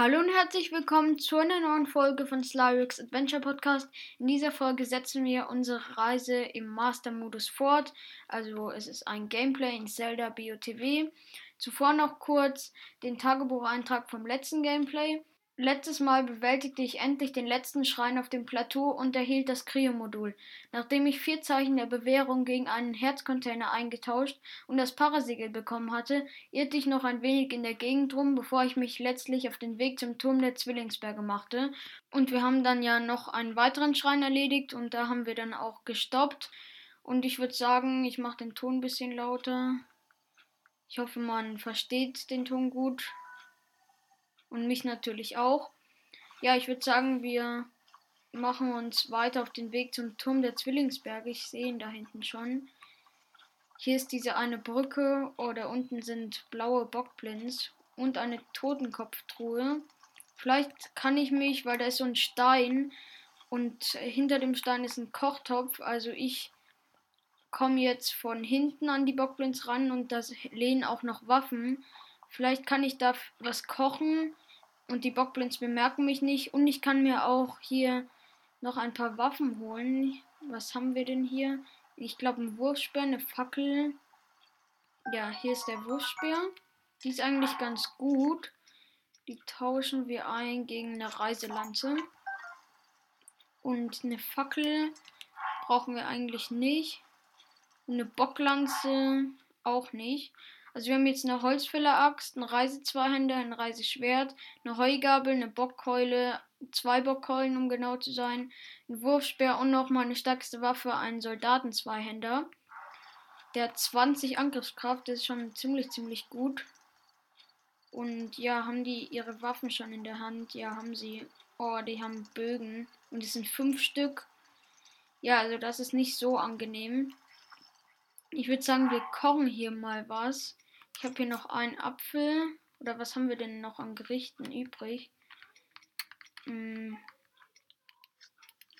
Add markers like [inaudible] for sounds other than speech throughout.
Hallo und herzlich willkommen zu einer neuen Folge von Slyrix Adventure Podcast. In dieser Folge setzen wir unsere Reise im Master-Modus fort. Also es ist ein Gameplay in Zelda BOTW. Zuvor noch kurz den Tagebucheintrag vom letzten Gameplay. Letztes Mal bewältigte ich endlich den letzten Schrein auf dem Plateau und erhielt das Cryo-Modul. Nachdem ich vier Zeichen der Bewährung gegen einen Herzcontainer eingetauscht und das Parasiegel bekommen hatte, irrte ich noch ein wenig in der Gegend rum, bevor ich mich letztlich auf den Weg zum Turm der Zwillingsberge machte. Und wir haben dann ja noch einen weiteren Schrein erledigt und da haben wir dann auch gestoppt. Und ich würde sagen, ich mache den Ton ein bisschen lauter. Ich hoffe, man versteht den Ton gut und mich natürlich auch. Ja, ich würde sagen, wir machen uns weiter auf den Weg zum Turm der Zwillingsberge. Ich sehe ihn da hinten schon. Hier ist diese eine Brücke oder unten sind blaue Bockblins und eine Totenkopftruhe. Vielleicht kann ich mich, weil da ist so ein Stein und hinter dem Stein ist ein Kochtopf. Also ich komme jetzt von hinten an die Bockblins ran und da lehnen auch noch Waffen. Vielleicht kann ich da was kochen und die Bockblins bemerken mich nicht. Und ich kann mir auch hier noch ein paar Waffen holen. Was haben wir denn hier? Ich glaube, ein Wurfspeer, eine Fackel. Ja, hier ist der Wurfspeer. Die ist eigentlich ganz gut. Die tauschen wir ein gegen eine Reiselanze. Und eine Fackel brauchen wir eigentlich nicht. Und eine Bocklanze auch nicht. Also wir haben jetzt eine Holzfäller-Axt, einen Reisezweihänder, ein Reiseschwert, eine Heugabel, eine Bockkeule, zwei Bockkeulen, um genau zu sein, ein Wurfspeer und noch meine stärkste Waffe, einen Soldatenzweihänder. Der hat 20 Angriffskraft, das ist schon ziemlich, ziemlich gut. Und ja, haben die ihre Waffen schon in der Hand? Ja, haben sie. Oh, die haben Bögen. Und es sind fünf Stück. Ja, also das ist nicht so angenehm. Ich würde sagen, wir kochen hier mal was. Ich habe hier noch einen Apfel. Oder was haben wir denn noch an Gerichten übrig? Hm.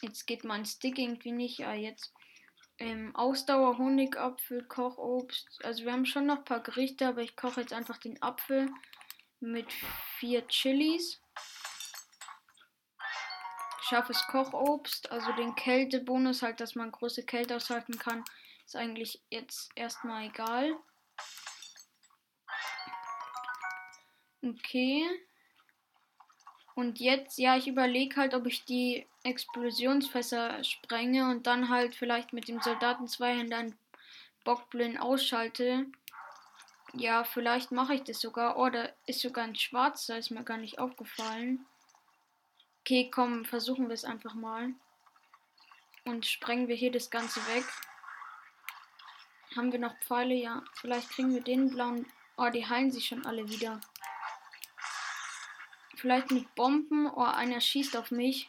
Jetzt geht mein Stick irgendwie nicht. Ja, jetzt. Ähm, Ausdauer, Honigapfel, Kochobst. Also wir haben schon noch ein paar Gerichte, aber ich koche jetzt einfach den Apfel mit vier Chilis. Scharfes Kochobst, also den Kältebonus halt, dass man große Kälte aushalten kann, ist eigentlich jetzt erstmal egal. Okay. Und jetzt, ja, ich überlege halt, ob ich die Explosionsfässer sprenge und dann halt vielleicht mit dem Soldaten Zweihänder Bockblind ausschalte. Ja, vielleicht mache ich das sogar. Oh, da ist sogar ein schwarzer, ist mir gar nicht aufgefallen. Okay, komm, versuchen wir es einfach mal. Und sprengen wir hier das Ganze weg. Haben wir noch Pfeile? Ja, vielleicht kriegen wir den blauen. Oh, die heilen sich schon alle wieder. Vielleicht mit Bomben. Oh, einer schießt auf mich.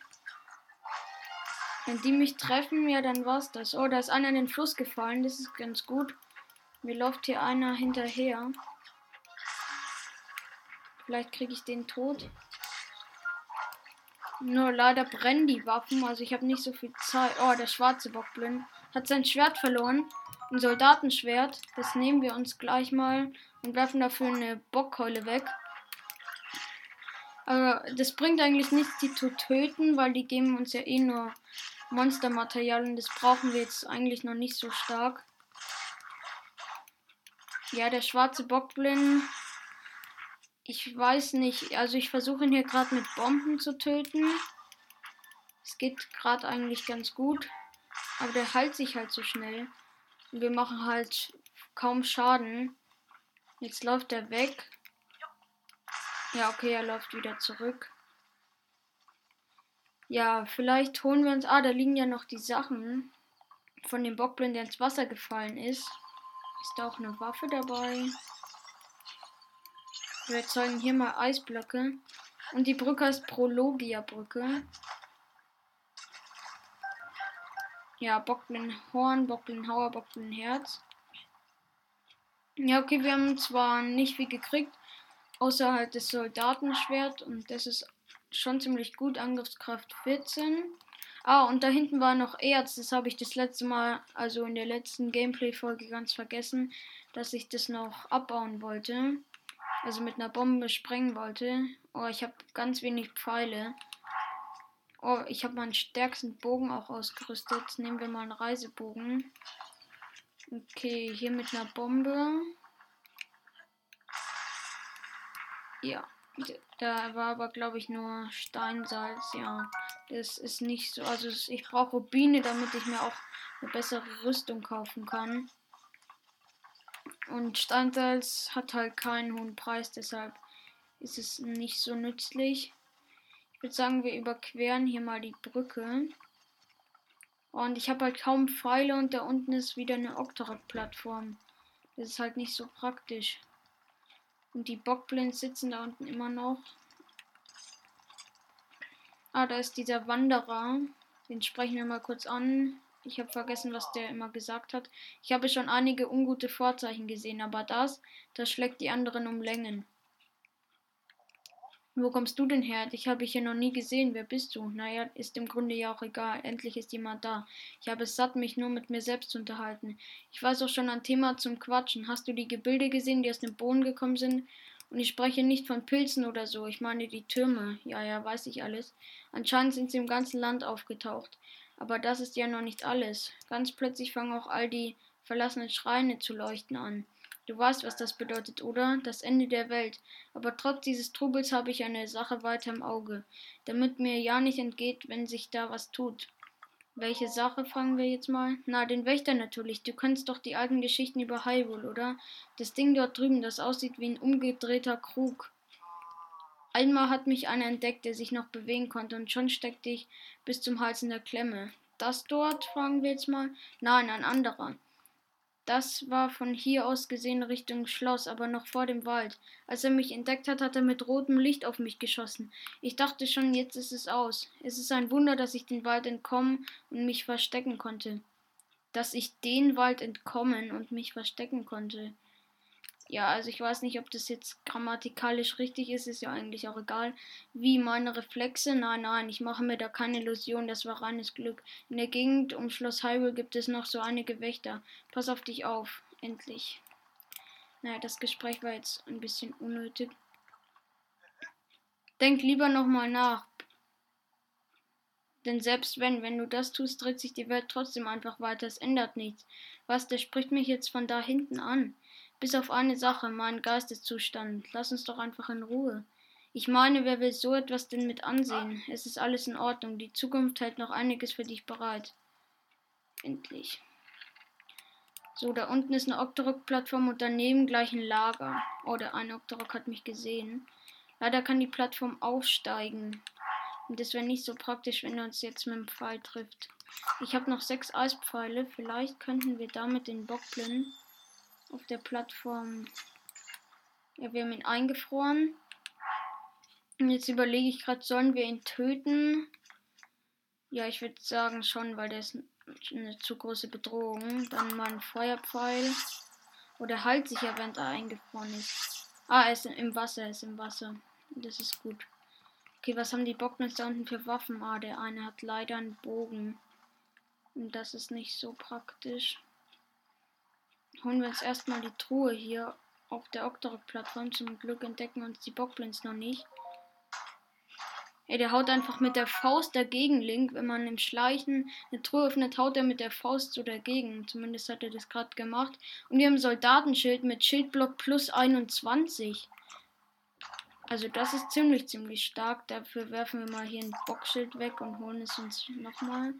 Wenn die mich treffen, ja, dann war's das. Oh, da ist einer in den Fluss gefallen. Das ist ganz gut. Mir läuft hier einer hinterher. Vielleicht kriege ich den tot. Nur leider brennen die Waffen. Also ich habe nicht so viel Zeit. Oh, der schwarze Bockblind hat sein Schwert verloren. Ein Soldatenschwert. Das nehmen wir uns gleich mal und werfen dafür eine Bockkeule weg. Aber das bringt eigentlich nichts, die zu töten, weil die geben uns ja eh nur Monstermaterial und das brauchen wir jetzt eigentlich noch nicht so stark. Ja, der schwarze Bockblind. Ich weiß nicht. Also ich versuche ihn hier gerade mit Bomben zu töten. Es geht gerade eigentlich ganz gut. Aber der heilt sich halt so schnell. Und wir machen halt kaum Schaden. Jetzt läuft er weg. Ja, okay, er läuft wieder zurück. Ja, vielleicht holen wir uns. Ah, da liegen ja noch die Sachen von dem Bockblind, der ins Wasser gefallen ist. Ist da auch eine Waffe dabei? Wir erzeugen hier mal Eisblöcke. Und die Brücke ist Prologia-Brücke. Ja, Bockblind Horn, Bockblind Hauer, Bockblind Herz. Ja, okay, wir haben zwar nicht viel gekriegt, außer halt das Soldatenschwert und das ist schon ziemlich gut, Angriffskraft 14. Ah, und da hinten war noch Erz, das habe ich das letzte Mal, also in der letzten Gameplay-Folge ganz vergessen, dass ich das noch abbauen wollte. also mit einer Bombe sprengen wollte. Oh, ich habe ganz wenig Pfeile. Oh, ich habe meinen stärksten Bogen auch ausgerüstet. Nehmen wir mal einen Reisebogen. Okay, hier mit einer Bombe. Ja, da war aber, glaube ich, nur Steinsalz. Ja, das ist nicht so. Also, ich brauche Rubine, damit ich mir auch eine bessere Rüstung kaufen kann. Und Steinsalz hat halt keinen hohen Preis, deshalb ist es nicht so nützlich. Ich würde sagen, wir überqueren hier mal die Brücke. Und ich habe halt kaum Pfeile und da unten ist wieder eine Octorok-Plattform. Das ist halt nicht so praktisch. Und die Bockblins sitzen da unten immer noch. Ah, da ist dieser Wanderer. Den sprechen wir mal kurz an. Ich habe vergessen, was der immer gesagt hat. Ich habe schon einige ungute Vorzeichen gesehen, aber das, das schlägt die anderen um Längen. Wo kommst du denn her? Dich habe ich hier noch nie gesehen. Wer bist du? Naja, ist im Grunde ja auch egal. Endlich ist jemand da. Ich habe es satt, mich nur mit mir selbst zu unterhalten. Ich weiß auch schon ein Thema zum Quatschen. Hast du die Gebilde gesehen, die aus dem Boden gekommen sind? Und ich spreche nicht von Pilzen oder so. Ich meine die Türme. Ja, ja, weiß ich alles. Anscheinend sind sie im ganzen Land aufgetaucht. Aber das ist ja noch nicht alles. Ganz plötzlich fangen auch all die verlassenen Schreine zu leuchten an. Du weißt, was das bedeutet, oder? Das Ende der Welt. Aber trotz dieses Trubels habe ich eine Sache weiter im Auge, damit mir ja nicht entgeht, wenn sich da was tut. Welche Sache, fragen wir jetzt mal? Na, den Wächter natürlich. Du kennst doch die alten Geschichten über Hyrule, oder? Das Ding dort drüben, das aussieht wie ein umgedrehter Krug. Einmal hat mich einer entdeckt, der sich noch bewegen konnte, und schon steckte ich bis zum Hals in der Klemme. Das dort, fragen wir jetzt mal? Nein, ein anderer. Das war von hier aus gesehen Richtung Schloss, aber noch vor dem Wald. Als er mich entdeckt hat, hat er mit rotem Licht auf mich geschossen. Ich dachte schon, jetzt ist es aus. Es ist ein Wunder, dass ich den Wald entkommen und mich verstecken konnte. Dass ich den Wald entkommen und mich verstecken konnte. Ja, also ich weiß nicht, ob das jetzt grammatikalisch richtig ist, ist ja eigentlich auch egal. Wie meine Reflexe? Nein, nein, ich mache mir da keine Illusion, das war reines Glück. In der Gegend um Schloss Hyrule gibt es noch so einige Wächter. Pass auf dich auf, endlich. Naja, das Gespräch war jetzt ein bisschen unnötig. Denk lieber nochmal nach. Denn selbst wenn, wenn du das tust, dreht sich die Welt trotzdem einfach weiter. Es ändert nichts. Was, der spricht mich jetzt von da hinten an. Bis auf eine Sache, meinen Geisteszustand. Lass uns doch einfach in Ruhe. Ich meine, wer will so etwas denn mit ansehen? Es ist alles in Ordnung. Die Zukunft hält noch einiges für dich bereit. Endlich. So, da unten ist eine Octorok-Plattform und daneben gleich ein Lager. Oh, der eine Octorok hat mich gesehen. Leider kann die Plattform aufsteigen. Und das wäre nicht so praktisch, wenn er uns jetzt mit dem Pfeil trifft. Ich habe noch sechs Eispfeile. Vielleicht könnten wir damit den Bockblin auf der Plattform. Ja, wir haben ihn eingefroren. Und jetzt überlege ich gerade, sollen wir ihn töten? Ja, ich würde sagen schon, weil der ist eine zu große Bedrohung. Dann mal ein Feuerpfeil. Oder halt sich ja, wenn er eingefroren ist. Ah, er ist im Wasser, er ist im Wasser. Das ist gut. Okay, was haben die Bocknets da unten für Waffen? Ah, der eine hat leider einen Bogen. Und das ist nicht so praktisch holen wir uns erstmal die Truhe hier auf der Octorok-Plattform. Zum Glück entdecken uns die Bockblins noch nicht. Ey, der haut einfach mit der Faust dagegen, Link. Wenn man im Schleichen eine Truhe öffnet, haut er mit der Faust so dagegen. Zumindest hat er das gerade gemacht. Und wir haben Soldatenschild mit Schildblock plus 21. Also das ist ziemlich, ziemlich stark. Dafür werfen wir mal hier ein Bockschild weg und holen es uns nochmal.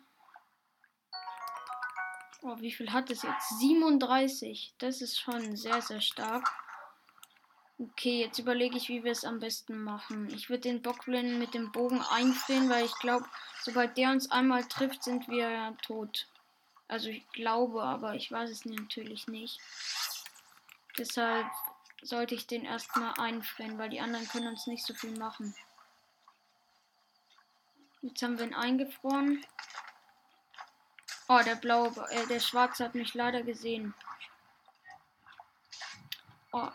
Oh, wie viel hat es jetzt? 37. Das ist schon sehr, sehr stark. Okay, jetzt überlege ich, wie wir es am besten machen. Ich würde den Bockblin mit dem Bogen einfrieren, weil ich glaube, sobald der uns einmal trifft, sind wir tot. Also ich glaube, aber ich weiß es natürlich nicht. Deshalb sollte ich den erstmal einfrieren, weil die anderen können uns nicht so viel machen. Jetzt haben wir ihn eingefroren. Oh, der blaue, äh, der schwarze hat mich leider gesehen. Oh,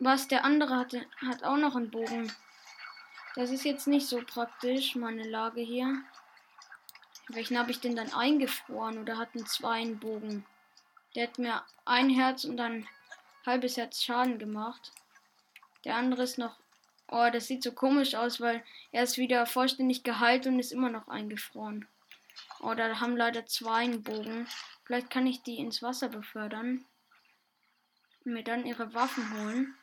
was der andere hatte, hat auch noch einen Bogen. Das ist jetzt nicht so praktisch, meine Lage hier. Welchen habe ich denn dann eingefroren oder hatten zwei einen Bogen? Der hat mir ein Herz und ein halbes Herz Schaden gemacht. Der andere ist noch. Oh, das sieht so komisch aus, weil er ist wieder vollständig geheilt und ist immer noch eingefroren. Oh, da haben leider zwei einen Bogen. Vielleicht kann ich die ins Wasser befördern. Und mir dann ihre Waffen holen.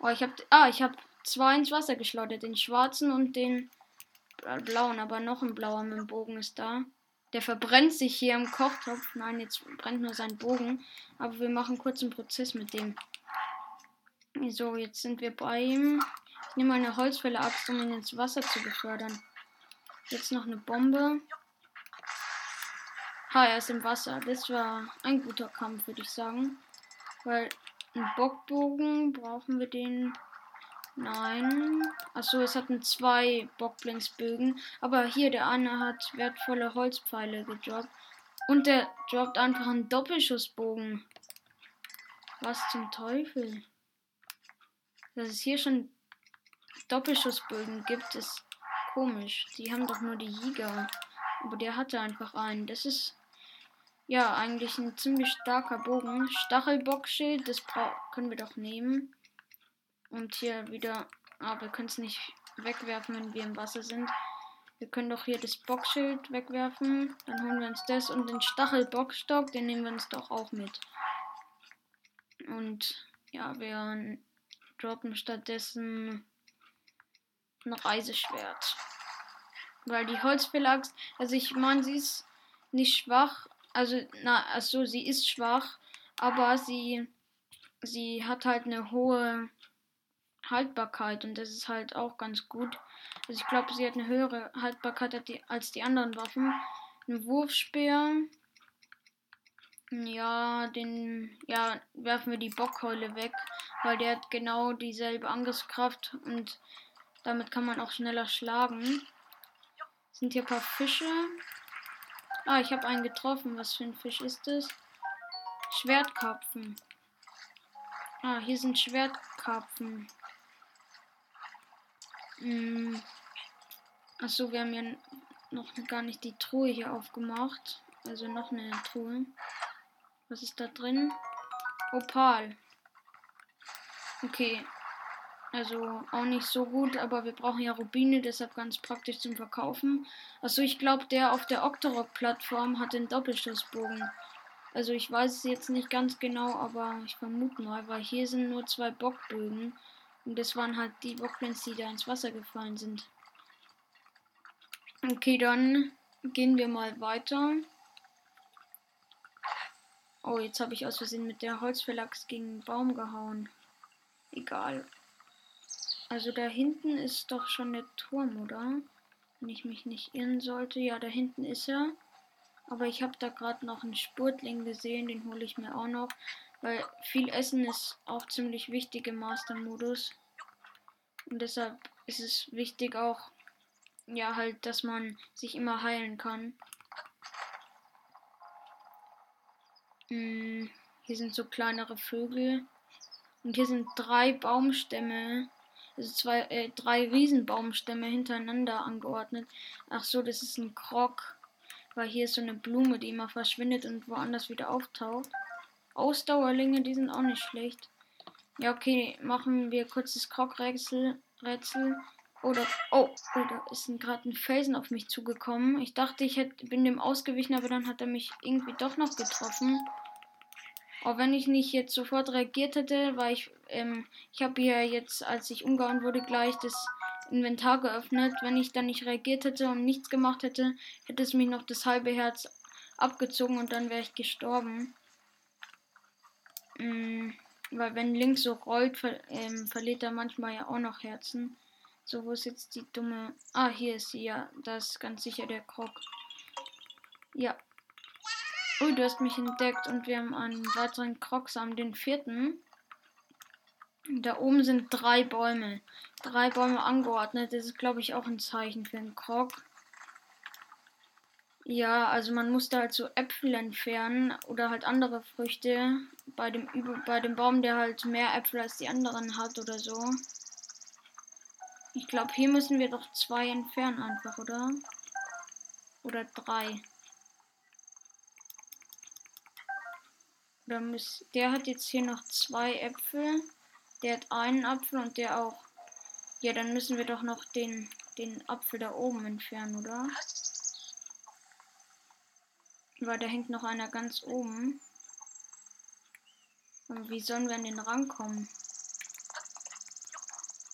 Oh, ich hab. Ah, ich hab zwei ins Wasser geschleudert. Den schwarzen und den blauen. Aber noch ein blauer mit dem Bogen ist da. Der verbrennt sich hier im Kochtopf. Nein, jetzt brennt nur sein Bogen. Aber wir machen kurz einen Prozess mit dem. So, jetzt sind wir bei ihm. Ich nehme eine Holzfäller-Axt, um ihn ins Wasser zu befördern. Jetzt noch eine Bombe. Ha, er ist im Wasser. Das war ein guter Kampf, würde ich sagen. Weil ein Bockbogen brauchen wir den. Nein. Achso, es hatten zwei Bockblinksbögen. Aber hier, der eine hat wertvolle Holzpfeile gedroppt. Und der droppt einfach einen Doppelschussbogen. Was zum Teufel? Dass es hier schon Doppelschussbögen gibt, ist komisch. Die haben doch nur die Jäger. Aber der hatte einfach einen. Das ist ja, eigentlich ein ziemlich starker Bogen. Stachelbockschild, das können wir doch nehmen. Und hier wieder. Aber ah, wir können es nicht wegwerfen, wenn wir im Wasser sind. Wir können doch hier das Boxschild wegwerfen. Dann holen wir uns das und den Stachelbockstock, den nehmen wir uns doch auch mit. Und ja, wir droppen stattdessen ein Reiseschwert. Weil die Holzphalanx, also ich meine, sie ist nicht schwach, also, na, also sie ist schwach, aber sie, sie hat halt eine hohe Haltbarkeit und das ist halt auch ganz gut. Also ich glaube, sie hat eine höhere Haltbarkeit als die, anderen Waffen. Ein Wurfspeer. Ja, den ja, werfen wir die Bockkeule weg, weil der hat genau dieselbe Angriffskraft und damit kann man auch schneller schlagen. Sind hier ein paar Fische. Ah, ich habe einen getroffen. Was für ein Fisch ist das? Schwertkarpfen. Ah, hier sind Schwertkarpfen. Hm. Achso, wir haben ja noch gar nicht die Truhe hier aufgemacht. Also noch eine Truhe. Was ist da drin? Opal. Okay, also auch nicht so gut, aber wir brauchen ja Rubine, deshalb ganz praktisch zum Verkaufen. Also ich glaube, der auf der Octorok-Plattform hat den Doppelschussbogen. Also ich weiß es jetzt nicht ganz genau, aber ich vermute mal, weil hier sind nur zwei Bockbögen. Und das waren halt die Bockblends, die da ins Wasser gefallen sind. Okay, dann gehen wir mal weiter. Oh, jetzt habe ich aus Versehen mit der Holzverlags gegen einen Baum gehauen. Egal. Also da hinten ist doch schon der Turm, oder? Wenn ich mich nicht irren sollte. Ja, da hinten ist er. Aber ich habe da gerade noch einen Spurtling gesehen, den hole ich mir auch noch. Weil viel Essen ist auch ziemlich wichtig im Master-Modus. Und deshalb ist es wichtig auch, ja, halt, dass man sich immer heilen kann. Hm, hier sind so kleinere Vögel. Und hier sind drei Baumstämme also zwei, äh, drei Riesenbaumstämme hintereinander angeordnet. Ach so, das ist ein Krog. Weil hier ist so eine Blume, die immer verschwindet und woanders wieder auftaucht. Ausdauerlinge, die sind auch nicht schlecht. Ja, okay, machen wir kurz das Krogrätsel. Rätsel. Oder, oh, oh, da ist gerade ein Felsen auf mich zugekommen. Ich dachte, ich hätte, bin dem ausgewichen, aber dann hat er mich irgendwie doch noch getroffen. Auch wenn ich nicht jetzt sofort reagiert hätte, weil ich, ähm, ich habe hier jetzt, als ich umgehauen wurde, gleich das Inventar geöffnet. Wenn ich dann nicht reagiert hätte und nichts gemacht hätte, hätte es mich noch das halbe Herz abgezogen und dann wäre ich gestorben. Ähm, weil wenn links so rollt, ver ähm, verliert er manchmal ja auch noch Herzen. So, wo ist jetzt die dumme... Ah, hier ist sie, ja. Das ist ganz sicher der Krog. Ja, Ui, du hast mich entdeckt und wir haben einen weiteren Kroxam, den vierten. Da oben sind drei Bäume. Drei Bäume angeordnet. Das ist, glaube ich, auch ein Zeichen für einen Krog. Ja, also man muss da halt so Äpfel entfernen oder halt andere Früchte bei dem, bei dem Baum, der halt mehr Äpfel als die anderen hat oder so. Ich glaube, hier müssen wir doch zwei entfernen einfach, oder? Oder drei. Der hat jetzt hier noch zwei Äpfel. Der hat einen Apfel und der auch. Ja, dann müssen wir doch noch den, den Apfel da oben entfernen, oder? Weil da hängt noch einer ganz oben. Und wie sollen wir an den rankommen?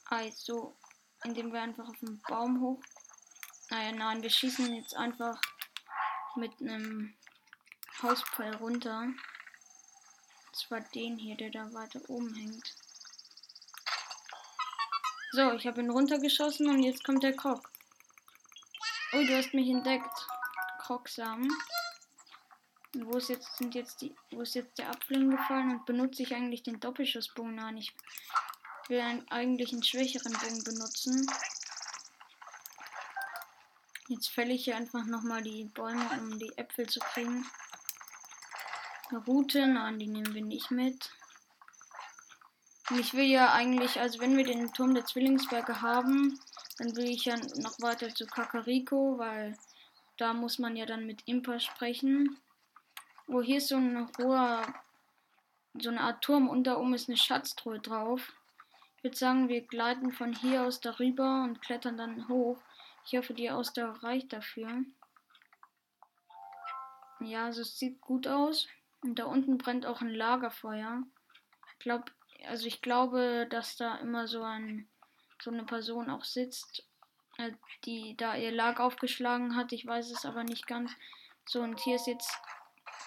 Also, indem wir einfach auf den Baum hoch. Naja, nein, wir schießen jetzt einfach mit einem Hauspfeil runter. Zwar den hier, der da weiter oben hängt. So, ich habe ihn runtergeschossen und jetzt kommt der Krog. Oh, du hast mich entdeckt. Krogsamen. Und wo ist jetzt sind jetzt die wo ist jetzt der Apfel hingefallen und benutze ich eigentlich den Doppelschussbogen? Nein, ich will einen, eigentlich einen schwächeren Bogen benutzen. Jetzt fälle ich hier einfach nochmal die Bäume, um die Äpfel zu kriegen. Route, nein, die nehmen wir nicht mit. Ich will ja eigentlich, also wenn wir den Turm der Zwillingsberge haben, dann will ich ja noch weiter zu Kakariko, weil da muss man ja dann mit Impa sprechen. Oh, hier ist so ein hoher, so eine Art Turm und da oben ist eine Schatztruhe drauf. Ich würde sagen, wir gleiten von hier aus darüber und klettern dann hoch. Ich hoffe, die Ausdauer reicht dafür. Ja, also es sieht gut aus. Und da unten brennt auch ein Lagerfeuer. Ich glaube, also ich glaube, dass da immer so ein so eine Person auch sitzt, äh, die da ihr Lager aufgeschlagen hat. Ich weiß es aber nicht ganz. So, und hier ist jetzt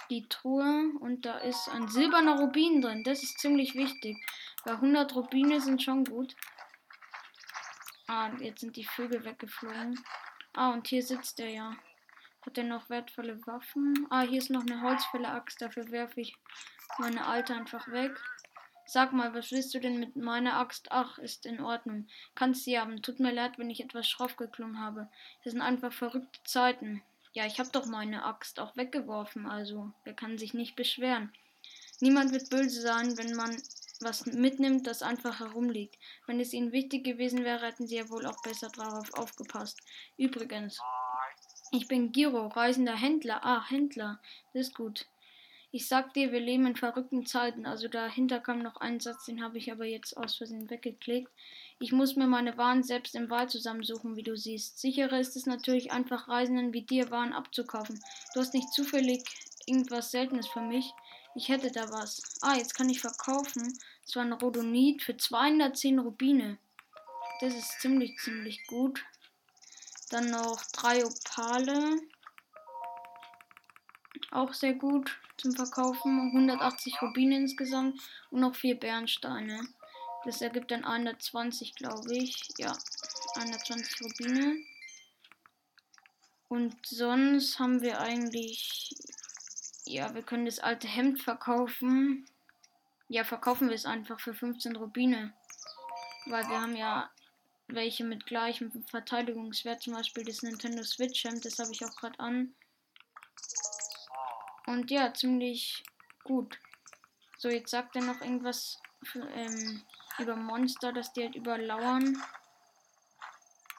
die Truhe und da ist ein silberner Rubin drin. Das ist ziemlich wichtig. Weil 100 Rubine sind schon gut. Ah, jetzt sind die Vögel weggeflogen. Ah, und hier sitzt er ja. Hat er noch wertvolle Waffen? Ah, hier ist noch eine Holzfäller-Axt. Dafür werfe ich meine alte einfach weg. Sag mal, was willst du denn mit meiner Axt? Ach, ist in Ordnung. Kannst sie haben. Tut mir leid, wenn ich etwas schroff geklungen habe. Das sind einfach verrückte Zeiten. Ja, ich habe doch meine Axt auch weggeworfen, also wer kann sich nicht beschweren. Niemand wird böse sein, wenn man was mitnimmt, das einfach herumliegt. Wenn es ihnen wichtig gewesen wäre, hätten sie ja wohl auch besser darauf aufgepasst. Übrigens, ich bin Giro, reisender Händler. Ah, Händler. Das ist gut. Ich sag dir, wir leben in verrückten Zeiten. Also dahinter kam noch ein Satz, den habe ich aber jetzt aus Versehen weggeklickt. Ich muss mir meine Waren selbst im Wald zusammensuchen, wie du siehst. Sicherer ist es natürlich einfach Reisenden wie dir Waren abzukaufen. Du hast nicht zufällig irgendwas Seltenes für mich. Ich hätte da was. Ah, jetzt kann ich verkaufen. Das war ein Rhodonit für 210 Rubine. Das ist ziemlich, ziemlich gut. Dann noch drei Opale. Auch sehr gut zum Verkaufen. 180 Rubine insgesamt und noch vier Bernsteine. Das ergibt dann 120, glaube ich. Ja, 120 Rubine. Und sonst haben wir eigentlich. Ja, wir können das alte Hemd verkaufen. Ja, verkaufen wir es einfach für 15 Rubine. Weil wir haben ja welche mit gleichem Verteidigungswert, zum Beispiel das Nintendo Switch Hemd, das habe ich auch gerade an. Und ja, ziemlich gut. So, jetzt sagt er noch irgendwas für, ähm, über Monster, dass die halt überlauern.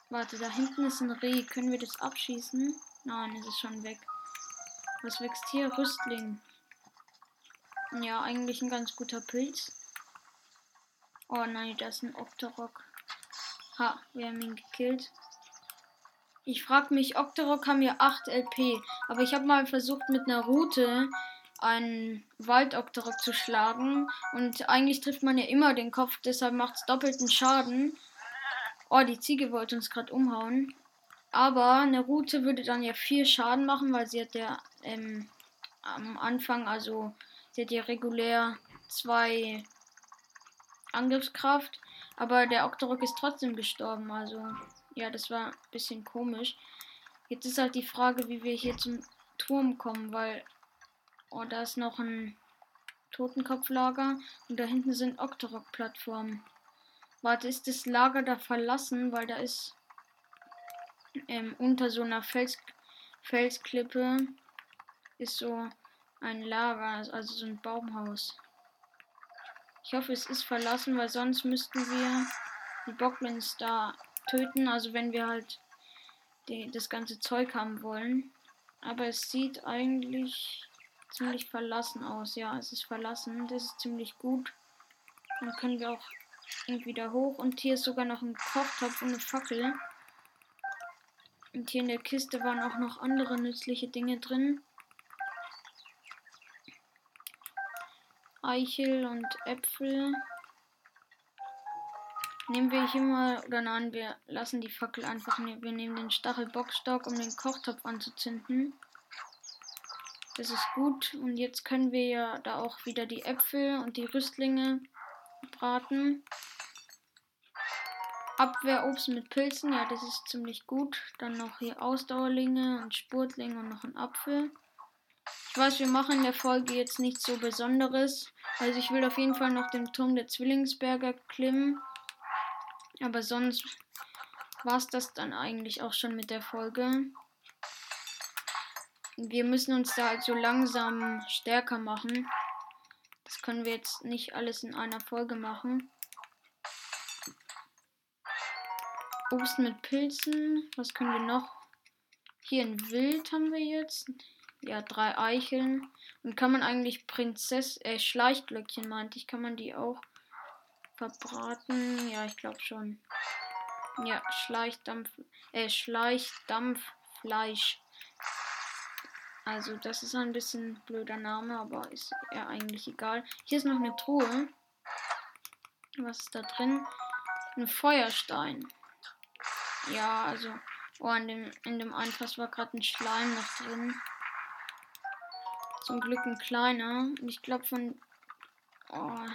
Warte, da hinten ist ein Reh. Können wir das abschießen? Nein, es ist schon weg. Was wächst hier? Rüstling. Ja, eigentlich ein ganz guter Pilz. Oh nein, da ist ein Octorok. Ha, wir haben ihn gekillt. Ich frage mich, Octorok haben ja 8 LP, aber ich habe mal versucht mit einer Route einen Waldoktorok zu schlagen und eigentlich trifft man ja immer den Kopf, deshalb macht es doppelten Schaden. Oh, die Ziege wollte uns gerade umhauen. Aber eine Route würde dann ja viel Schaden machen, weil sie hat ja ähm, am Anfang, also sie hat ja regulär zwei Angriffskraft, aber der Octorok ist trotzdem gestorben, also ja, das war ein bisschen komisch. Jetzt ist halt die Frage, wie wir hier zum Turm kommen, weil oh, da ist noch ein Totenkopflager und da hinten sind Octorok-Plattformen. Warte, ist das Lager da verlassen, weil da ist ähm, unter so einer Fels Felsklippe ist so ein Lager, also so ein Baumhaus. Ich hoffe, es ist verlassen, weil sonst müssten wir die Bockmans da töten, also wenn wir halt die, das ganze Zeug haben wollen. Aber es sieht eigentlich ziemlich verlassen aus. Ja, es ist verlassen. Das ist ziemlich gut. Dann können wir auch irgendwie da hoch. Und hier ist sogar noch ein Kochtopf und eine Fackel. Und hier in der Kiste waren auch noch andere nützliche Dinge drin. Eichel und Äpfel. Nehmen wir hier mal, oder nein, wir lassen die Fackel einfach. Ne wir nehmen den Stachelbockstock, um den Kochtopf anzuzünden. Das ist gut. Und jetzt können wir ja da auch wieder die Äpfel und die Rüstlinge braten. Abwehrobst mit Pilzen, ja, das ist ziemlich gut. Dann noch hier Ausdauerlinge und Spurtlinge und noch ein Apfel. Ich weiß, wir machen in der Folge jetzt nichts so Besonderes. Also ich will auf jeden Fall noch den Turm der Zwillingsberger klimmen. Aber sonst war es das dann eigentlich auch schon mit der Folge. Wir müssen uns da also langsam stärker machen. Das können wir jetzt nicht alles in einer Folge machen. Obst mit Pilzen. Was können wir noch? Hier ein Wild haben wir jetzt. Ja, drei Eicheln. Und kann man eigentlich Prinzess, äh, Schleichglöckchen meinte ich, kann man die auch verbraten? Ja, ich glaube schon. Ja, Schleichdampf, äh, Schleichdampffleisch. Also, das ist ein bisschen blöder Name, aber ist ja eigentlich egal. Hier ist noch eine Truhe. Was ist da drin? Ein Feuerstein. Ja, also. Oh, in dem, in dem Einfass war gerade ein Schleim noch drin. Zum Glück ein kleiner. Und ich glaube von. Oh,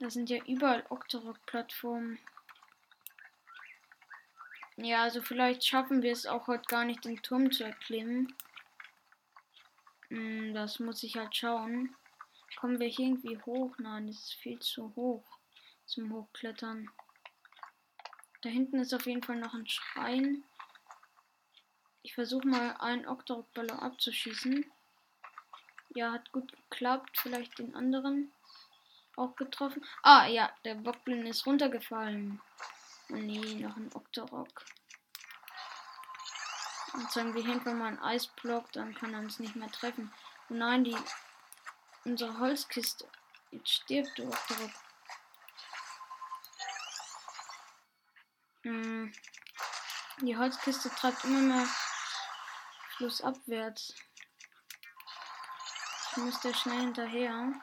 da sind ja überall Octorok-Plattformen. Ja, also vielleicht schaffen wir es auch heute gar nicht, den Turm zu erklimmen. Hm, das muss ich halt schauen. Kommen wir hier irgendwie hoch? Nein, das ist viel zu hoch zum Hochklettern. Da hinten ist auf jeden Fall noch ein Schrein. Ich versuche mal einen Octorok-Ballon abzuschießen. Ja, hat gut geklappt. Vielleicht den anderen auch getroffen. Ah, ja, der Bockblin ist runtergefallen. Oh nee, noch ein Octorok. Und sagen wir hinten mal einen Eisblock, dann kann er uns nicht mehr treffen. Oh nein, die. Unsere Holzkiste. Jetzt stirbt der Octorok. Hm. Die Holzkiste treibt immer mehr flussabwärts. Ich muss da schnell hinterher.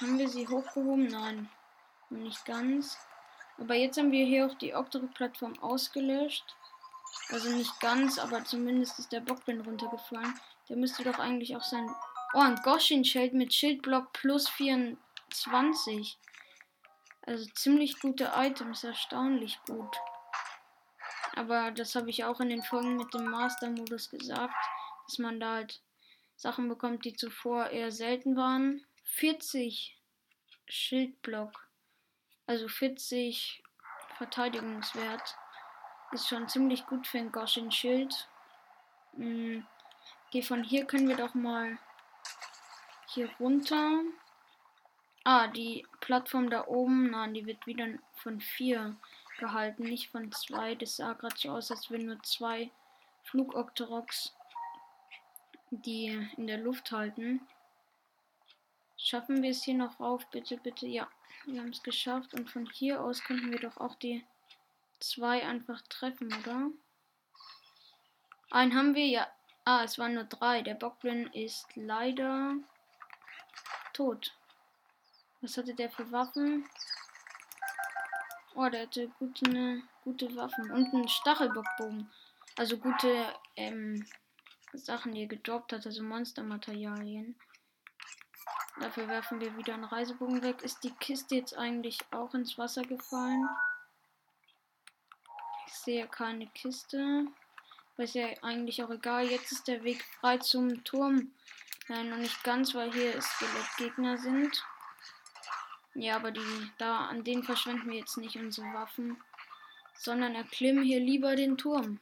Haben wir sie hochgehoben? Nein. Nicht ganz. Aber jetzt haben wir hier auch die Octorok-Plattform ausgelöscht. Also nicht ganz, aber zumindest ist der Bockbin runtergefallen. Der müsste doch eigentlich auch sein. Oh, ein Goshin-Schild mit Schildblock plus 24. Also ziemlich gute Items, erstaunlich gut. Aber das habe ich auch in den Folgen mit dem Master-Modus gesagt, dass man da halt Sachen bekommt, die zuvor eher selten waren. 40 Schildblock, also 40 Verteidigungswert, ist schon ziemlich gut für ein Goshin Schild. Mhm. Okay, von hier können wir doch mal hier runter. Ah, die Plattform da oben, nein, die wird wieder von 4 gehalten, nicht von 2. Das sah gerade so aus, als würden nur zwei Flugoctoroks die in der Luft halten. Schaffen wir es hier noch rauf? Bitte, bitte. Ja, wir haben es geschafft. Und von hier aus könnten wir doch auch die zwei einfach treffen, oder? Einen haben wir, ja. Ah, es waren nur drei. Der Bockblin ist leider tot. Was hatte der für Waffen? Oh, der hatte gute, ne, gute Waffen. Und einen Stachelbockbogen. Also gute ähm, Sachen, die er gedroppt hat, also Monstermaterialien. Dafür werfen wir wieder einen Reisebogen weg. Ist die Kiste jetzt eigentlich auch ins Wasser gefallen? Ich sehe keine Kiste. Aber ist ja eigentlich auch egal. Jetzt ist der Weg frei zum Turm. Nein, noch nicht ganz, weil hier Skelettgegner sind. Ja, aber die da an denen verschwenden wir jetzt nicht unsere Waffen, sondern erklimmen hier lieber den Turm.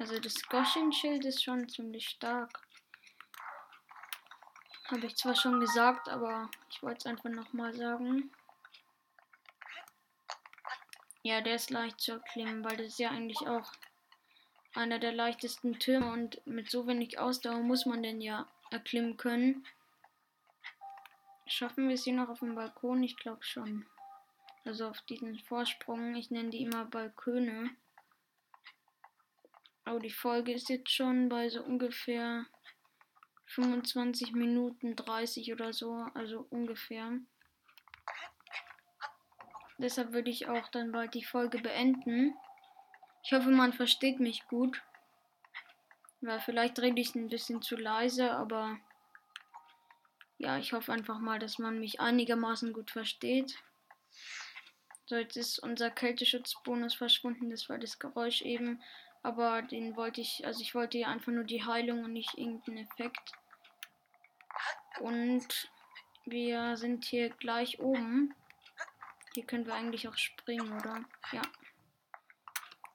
Also das Goshin-Schild ist schon ziemlich stark. Habe ich zwar schon gesagt, aber ich wollte es einfach nochmal sagen. Ja, der ist leicht zu erklimmen, weil das ist ja eigentlich auch einer der leichtesten Türme und mit so wenig Ausdauer muss man den ja erklimmen können. Schaffen wir es hier noch auf dem Balkon? Ich glaube schon. Also auf diesen Vorsprung. Ich nenne die immer Balkone. Aber die Folge ist jetzt schon bei so ungefähr 25 Minuten 30 oder so. Also ungefähr. Deshalb würde ich auch dann bald die Folge beenden. Ich hoffe, man versteht mich gut. Weil vielleicht rede ich ein bisschen zu leise, aber ja, ich hoffe einfach mal, dass man mich einigermaßen gut versteht. So, jetzt ist unser Kälteschutzbonus verschwunden. Das war das Geräusch eben. Aber den wollte ich, also ich wollte ja einfach nur die Heilung und nicht irgendeinen Effekt. Und wir sind hier gleich oben. Hier können wir eigentlich auch springen, oder? Ja.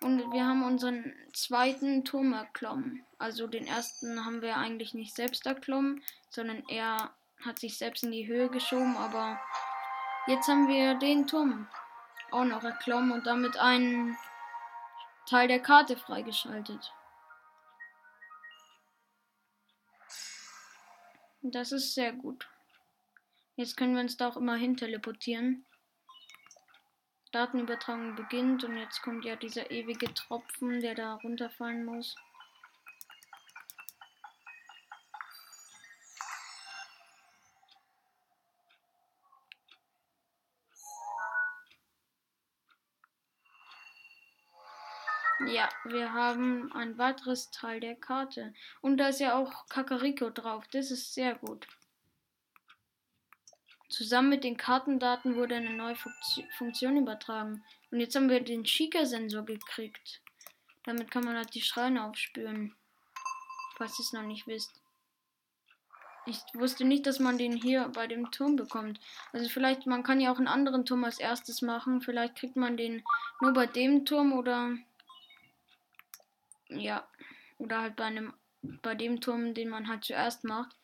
Und wir haben unseren zweiten Turm erklommen. Also den ersten haben wir eigentlich nicht selbst erklommen, sondern er hat sich selbst in die Höhe geschoben, aber jetzt haben wir den Turm auch noch erklommen und damit einen Teil der Karte freigeschaltet. Das ist sehr gut. Jetzt können wir uns da auch immer hin teleportieren. Datenübertragung beginnt und jetzt kommt ja dieser ewige Tropfen, der da runterfallen muss. Ja, wir haben ein weiteres Teil der Karte. Und da ist ja auch Kakariko drauf. Das ist sehr gut. Zusammen mit den Kartendaten wurde eine neue Funktion übertragen. Und jetzt haben wir den Shika-Sensor gekriegt. Damit kann man halt die Schreine aufspüren. Falls ihr es noch nicht wisst. Ich wusste nicht, dass man den hier bei dem Turm bekommt. Also vielleicht, man kann ja auch einen anderen Turm als erstes machen. Vielleicht kriegt man den nur bei dem Turm oder ja. Oder halt bei einem, bei dem Turm, den man halt zuerst macht.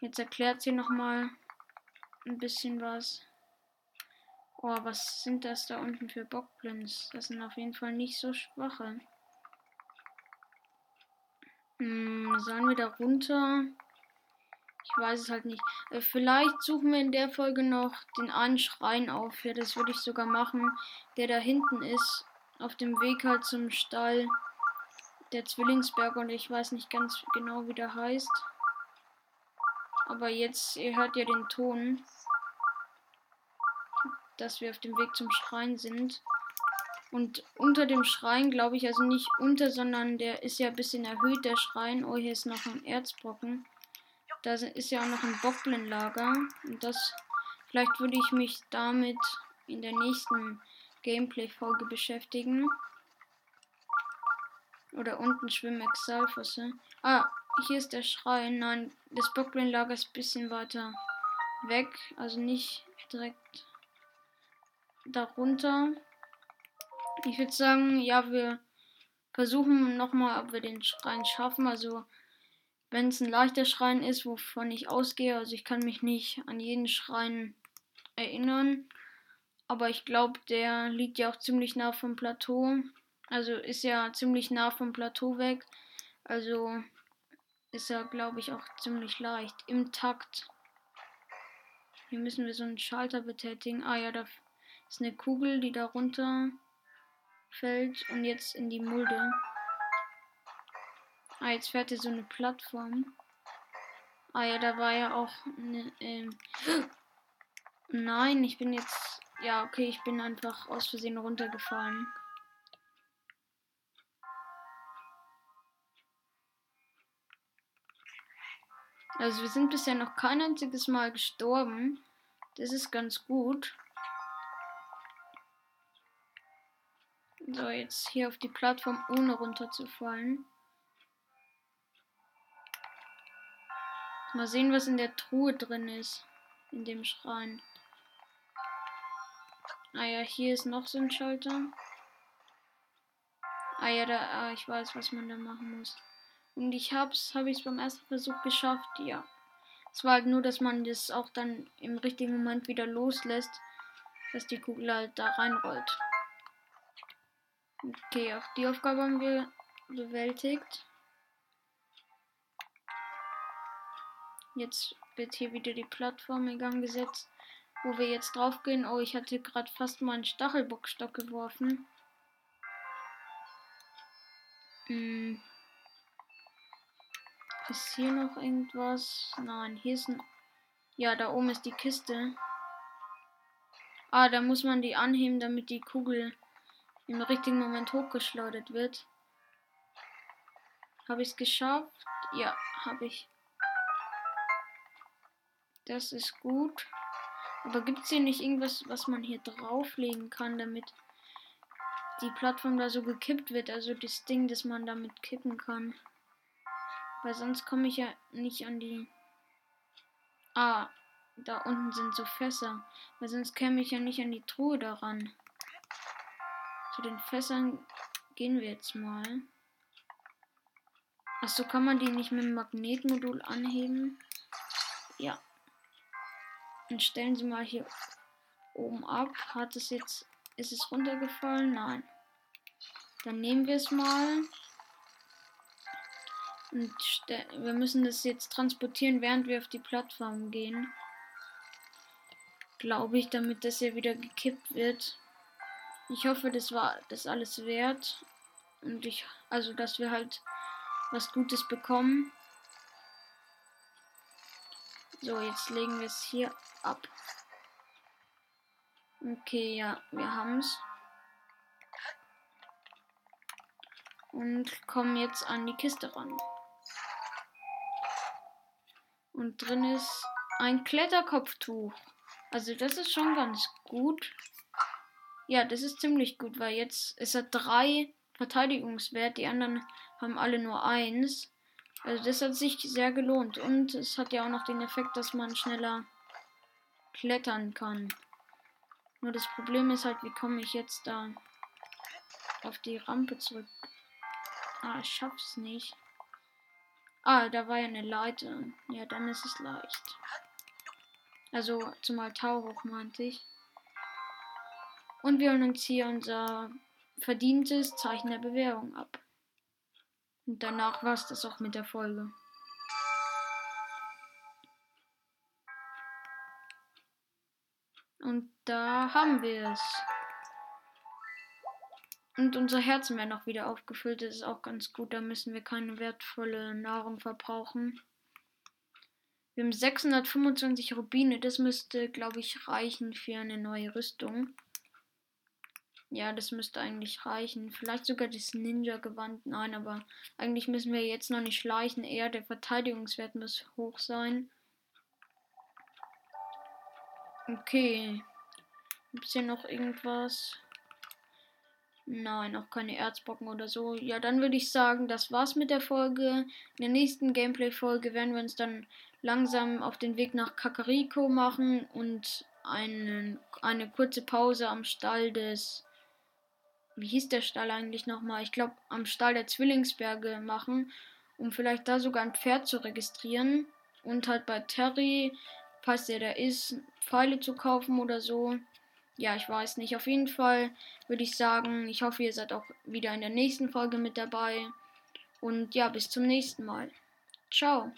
Jetzt erklärt sie nochmal ein bisschen was. Oh, was sind das da unten für Bockblins? Das sind auf jeden Fall nicht so schwache. Hm, sollen wir da runter? Ich weiß es halt nicht. Äh, vielleicht suchen wir in der Folge noch den einen Schrein auf. Ja, das würde ich sogar machen. Der da hinten ist. Auf dem Weg halt zum Stall der Zwillingsberg und ich weiß nicht ganz genau, wie der heißt. Aber jetzt, ihr hört ja den Ton, dass wir auf dem Weg zum Schrein sind. Und unter dem Schrein, glaube ich, also nicht unter, sondern der ist ja ein bisschen erhöht, der Schrein. Oh, hier ist noch ein Erzbrocken. Da ist ja auch noch ein Bockblin-Lager. Und das, vielleicht würde ich mich damit in der nächsten Gameplay-Folge beschäftigen. Oder unten schwimmen Exalfosse. Ah, hier ist der Schrein. Nein, das Bockblin-Lager ist ein bisschen weiter weg. Also nicht direkt darunter. Ich würde sagen, ja, wir versuchen nochmal, ob wir den Schrein schaffen. Also, wenn es ein leichter Schrein ist, wovon ich ausgehe, also ich kann mich nicht an jeden Schrein erinnern. Aber ich glaube, der liegt ja auch ziemlich nah vom Plateau. Also ist ja ziemlich nah vom Plateau weg. Also ist er, glaube ich, auch ziemlich leicht. Im Takt. Hier müssen wir so einen Schalter betätigen. Ah ja, da ist eine Kugel, die da runter fällt und jetzt in die Mulde. Ah, jetzt fährt hier so eine Plattform. Ah ja, da war ja auch eine. Ähm [gasps] Nein, ich bin jetzt. Ja, okay, ich bin einfach aus Versehen runtergefallen. Also wir sind bisher noch kein einziges Mal gestorben. Das ist ganz gut. So, jetzt hier auf die Plattform ohne runterzufallen. Mal sehen, was in der Truhe drin ist. In dem Schrein. Ah ja, hier ist noch so ein Schalter. Ah ja, da, ah, ich weiß, was man da machen muss. Und ich hab's, habe ich es beim ersten Versuch geschafft, ja. Es war halt nur, dass man das auch dann im richtigen Moment wieder loslässt, dass die Kugel halt da reinrollt. Okay, auch die Aufgabe haben wir bewältigt. Jetzt wird hier wieder die Plattform in Gang gesetzt, wo wir jetzt drauf gehen. Oh, ich hatte gerade fast meinen Stachelbockstock geworfen. Hm. Ist hier noch irgendwas? Nein, hier ist ein. Ja, da oben ist die Kiste. Ah, da muss man die anheben, damit die Kugel im richtigen Moment hochgeschleudert wird. Habe ich es geschafft? Ja, habe ich. Das ist gut. Aber gibt es hier nicht irgendwas, was man hier drauflegen kann, damit die Plattform da so gekippt wird? Also das Ding, das man damit kippen kann. Weil sonst komme ich ja nicht an die... Ah, da unten sind so Fässer. Weil sonst käme ich ja nicht an die Truhe daran. Zu den Fässern gehen wir jetzt mal. Achso, kann man die nicht mit dem Magnetmodul anheben? Ja. Und stellen Sie mal hier oben ab. Hat es jetzt. Ist es runtergefallen? Nein. Dann nehmen wir es mal. Und wir müssen das jetzt transportieren, während wir auf die Plattform gehen. Glaube ich, damit das hier wieder gekippt wird. Ich hoffe, das war das alles wert. Und ich, also, dass wir halt was Gutes bekommen. So, jetzt legen wir es hier ab. Okay, ja, wir haben es. Und kommen jetzt an die Kiste ran. Und drin ist ein Kletterkopftuch. Also das ist schon ganz gut. Ja, das ist ziemlich gut, weil jetzt ist er drei Verteidigungswert. Die anderen haben alle nur eins. Also das hat sich sehr gelohnt. Und es hat ja auch noch den Effekt, dass man schneller klettern kann. Nur das Problem ist halt, wie komme ich jetzt da auf die Rampe zurück? Ah, ich schaff's nicht. Ah, da war ja eine Leiter. Ja, dann ist es leicht. Also zum Altar hoch meinte ich. Und wir holen uns hier unser verdientes Zeichen der Bewährung ab. Und danach war es das auch mit der Folge. Und da haben wir es. Und unser Herzen werden auch wieder aufgefüllt. Das ist auch ganz gut. Da müssen wir keine wertvolle Nahrung verbrauchen. Wir haben 625 Rubine. Das müsste, glaube ich, reichen für eine neue Rüstung. Ja, das müsste eigentlich reichen. Vielleicht sogar das Ninja-Gewand. Nein, aber eigentlich müssen wir jetzt noch nicht schleichen. Eher der Verteidigungswert muss hoch sein. Okay. Gibt es hier noch irgendwas? Nein, auch keine Erzbrocken oder so. Ja, dann würde ich sagen, das war's mit der Folge. In der nächsten Gameplay-Folge werden wir uns dann langsam auf den Weg nach Kakariko machen und einen, eine kurze Pause am Stall des wie hieß der Stall eigentlich nochmal? Ich glaube, am Stall der Zwillingsberge machen, um vielleicht da sogar ein Pferd zu registrieren und halt bei Terry, falls der da ist, Pfeile zu kaufen oder so. Ja, ich weiß nicht. Auf jeden Fall würde ich sagen, ich hoffe, ihr seid auch wieder in der nächsten Folge mit dabei. Und ja, bis zum nächsten Mal. Ciao.